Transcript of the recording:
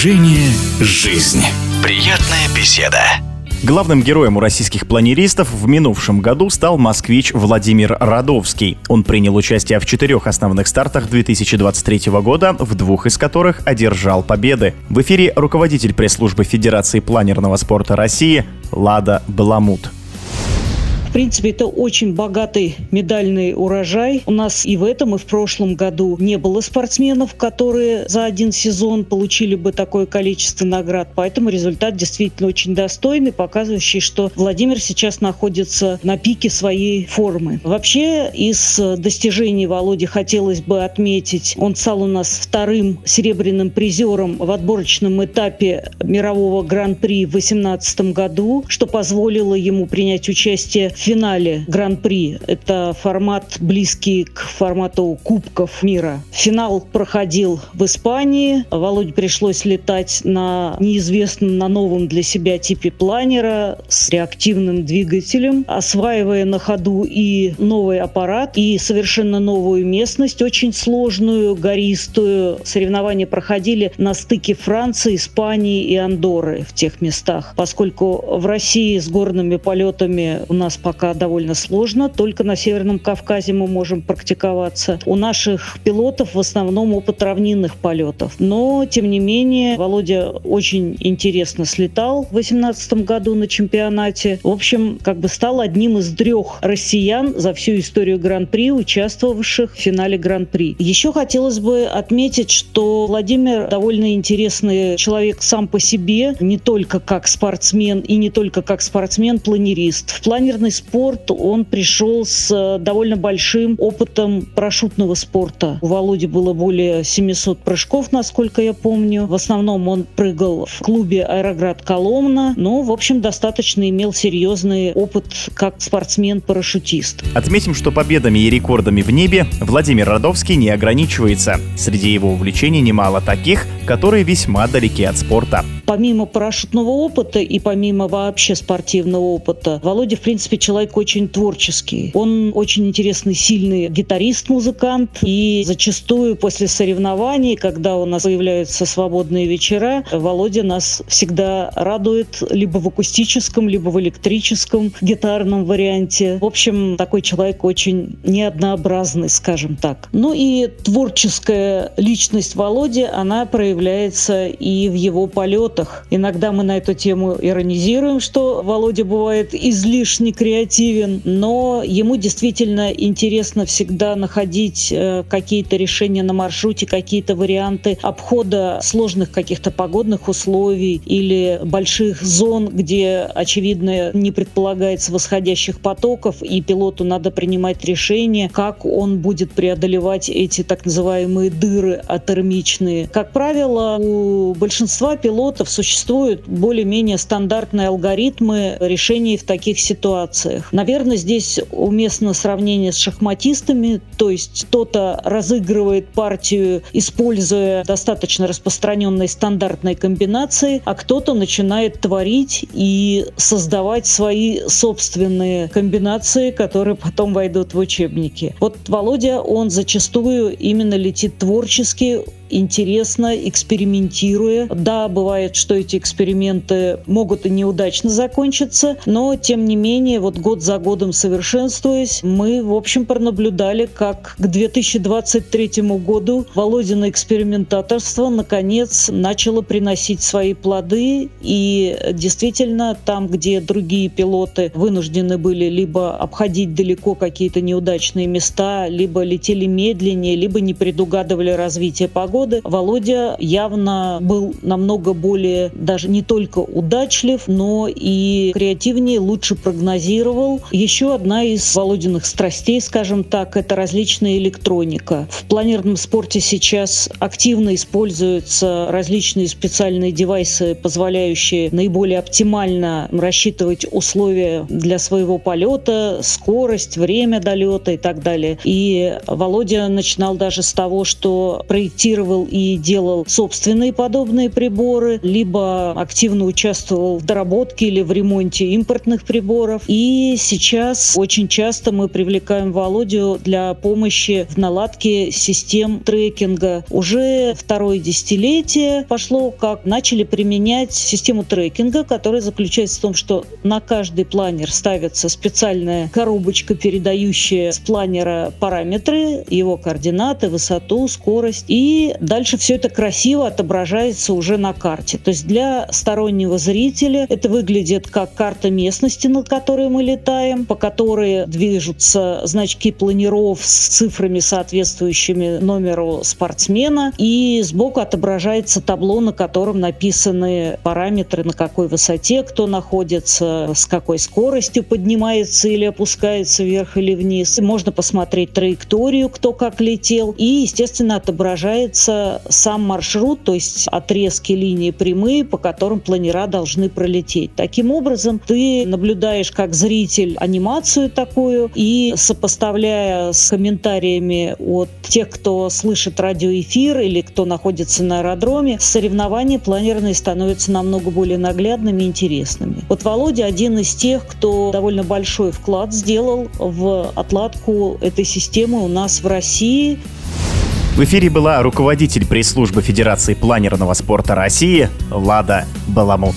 Движение «Жизнь». Приятная беседа. Главным героем у российских планеристов в минувшем году стал москвич Владимир Радовский. Он принял участие в четырех основных стартах 2023 года, в двух из которых одержал победы. В эфире руководитель пресс-службы Федерации планерного спорта России Лада Баламут. Принципе, это очень богатый медальный урожай. У нас и в этом, и в прошлом году не было спортсменов, которые за один сезон получили бы такое количество наград. Поэтому результат действительно очень достойный, показывающий, что Владимир сейчас находится на пике своей формы. Вообще, из достижений Володи хотелось бы отметить, он стал у нас вторым серебряным призером в отборочном этапе мирового гран-при в 2018 году, что позволило ему принять участие в финале Гран-при. Это формат близкий к формату Кубков мира. Финал проходил в Испании. Володе пришлось летать на неизвестном, на новом для себя типе планера с реактивным двигателем, осваивая на ходу и новый аппарат, и совершенно новую местность, очень сложную, гористую. Соревнования проходили на стыке Франции, Испании и Андоры в тех местах. Поскольку в России с горными полетами у нас пока довольно сложно. Только на Северном Кавказе мы можем практиковаться. У наших пилотов в основном опыт равнинных полетов. Но, тем не менее, Володя очень интересно слетал в 2018 году на чемпионате. В общем, как бы стал одним из трех россиян за всю историю Гран-при, участвовавших в финале Гран-при. Еще хотелось бы отметить, что Владимир довольно интересный человек сам по себе, не только как спортсмен и не только как спортсмен-планерист. В планерный спорт, он пришел с э, довольно большим опытом парашютного спорта. У Володи было более 700 прыжков, насколько я помню. В основном он прыгал в клубе «Аэроград Коломна», но, в общем, достаточно имел серьезный опыт как спортсмен-парашютист. Отметим, что победами и рекордами в небе Владимир Родовский не ограничивается. Среди его увлечений немало таких, которые весьма далеки от спорта. Помимо парашютного опыта и помимо вообще спортивного опыта, Володя, в принципе, человек очень творческий. Он очень интересный, сильный гитарист-музыкант. И зачастую после соревнований, когда у нас появляются свободные вечера, Володя нас всегда радует либо в акустическом, либо в электрическом гитарном варианте. В общем, такой человек очень неоднообразный, скажем так. Ну и творческая личность Володи, она проявляется и в его полетах работах. Иногда мы на эту тему иронизируем, что Володя бывает излишне креативен, но ему действительно интересно всегда находить э, какие-то решения на маршруте, какие-то варианты обхода сложных каких-то погодных условий или больших зон, где, очевидно, не предполагается восходящих потоков, и пилоту надо принимать решение, как он будет преодолевать эти так называемые дыры атермичные. Как правило, у большинства пилотов существуют более-менее стандартные алгоритмы решений в таких ситуациях. Наверное, здесь уместно сравнение с шахматистами, то есть кто-то разыгрывает партию, используя достаточно распространенные стандартные комбинации, а кто-то начинает творить и создавать свои собственные комбинации, которые потом войдут в учебники. Вот Володя, он зачастую именно летит творчески, интересно, экспериментируя. Да, бывает, что эти эксперименты могут и неудачно закончиться, но тем не менее, вот год за годом совершенствуясь, мы, в общем, пронаблюдали, как к 2023 году Володина экспериментаторство наконец начало приносить свои плоды, и действительно там, где другие пилоты вынуждены были либо обходить далеко какие-то неудачные места, либо летели медленнее, либо не предугадывали развитие погоды, годы Володя явно был намного более даже не только удачлив, но и креативнее, лучше прогнозировал. Еще одна из Володиных страстей, скажем так, это различная электроника. В планерном спорте сейчас активно используются различные специальные девайсы, позволяющие наиболее оптимально рассчитывать условия для своего полета, скорость, время долета и так далее. И Володя начинал даже с того, что проектировал и делал собственные подобные приборы, либо активно участвовал в доработке или в ремонте импортных приборов. И сейчас очень часто мы привлекаем Володю для помощи в наладке систем трекинга. Уже второе десятилетие пошло, как начали применять систему трекинга, которая заключается в том, что на каждый планер ставится специальная коробочка, передающая с планера параметры, его координаты, высоту, скорость. И дальше все это красиво отображается уже на карте. То есть для стороннего зрителя это выглядит как карта местности, на которой мы летаем, по которой движутся значки планиров с цифрами, соответствующими номеру спортсмена. И сбоку отображается табло, на котором написаны параметры, на какой высоте кто находится, с какой скоростью поднимается или опускается вверх или вниз. Можно посмотреть траекторию, кто как летел. И, естественно, отображается сам маршрут, то есть отрезки линии прямые, по которым планера должны пролететь. Таким образом, ты наблюдаешь как зритель анимацию такую и сопоставляя с комментариями от тех, кто слышит радиоэфир или кто находится на аэродроме, соревнования планерные становятся намного более наглядными и интересными. Вот Володя один из тех, кто довольно большой вклад сделал в отладку этой системы у нас в России. В эфире была руководитель пресс-службы Федерации планерного спорта России Лада Баламут.